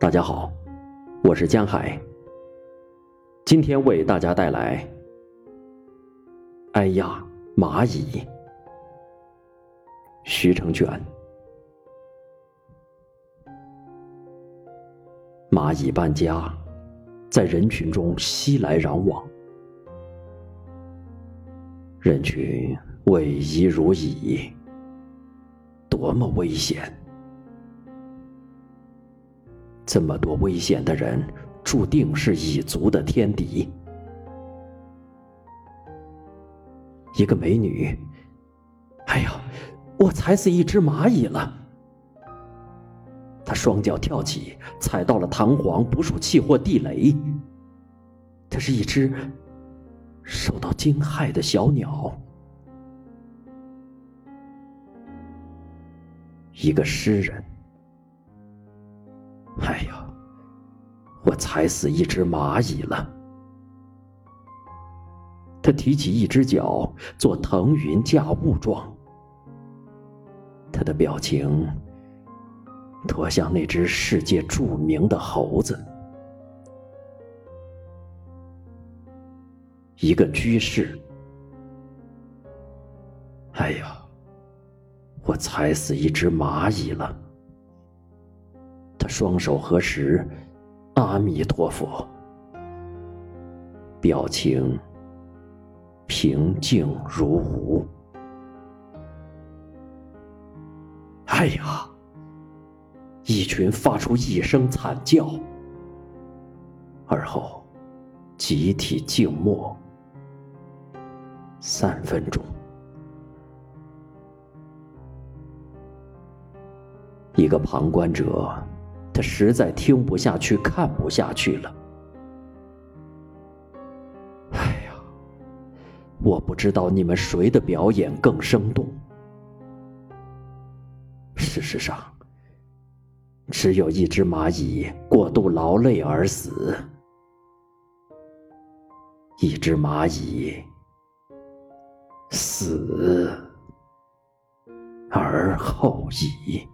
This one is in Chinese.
大家好，我是江海。今天为大家带来《哎呀蚂蚁》。徐成卷。蚂蚁搬家，在人群中熙来攘往，人群位移如蚁，多么危险！这么多危险的人，注定是蚁族的天敌。一个美女，哎呀，我踩死一只蚂蚁了！她双脚跳起，踩到了弹簧、捕鼠器或地雷。它是一只受到惊骇的小鸟。一个诗人。哎呀，我踩死一只蚂蚁了！他提起一只脚，做腾云驾雾状。他的表情，多像那只世界著名的猴子。一个居士。哎呀，我踩死一只蚂蚁了！双手合十，阿弥陀佛。表情平静如无。哎呀！一群发出一声惨叫，而后集体静默三分钟。一个旁观者。他实在听不下去，看不下去了。哎呀，我不知道你们谁的表演更生动。事实上，只有一只蚂蚁过度劳累而死，一只蚂蚁死而后已。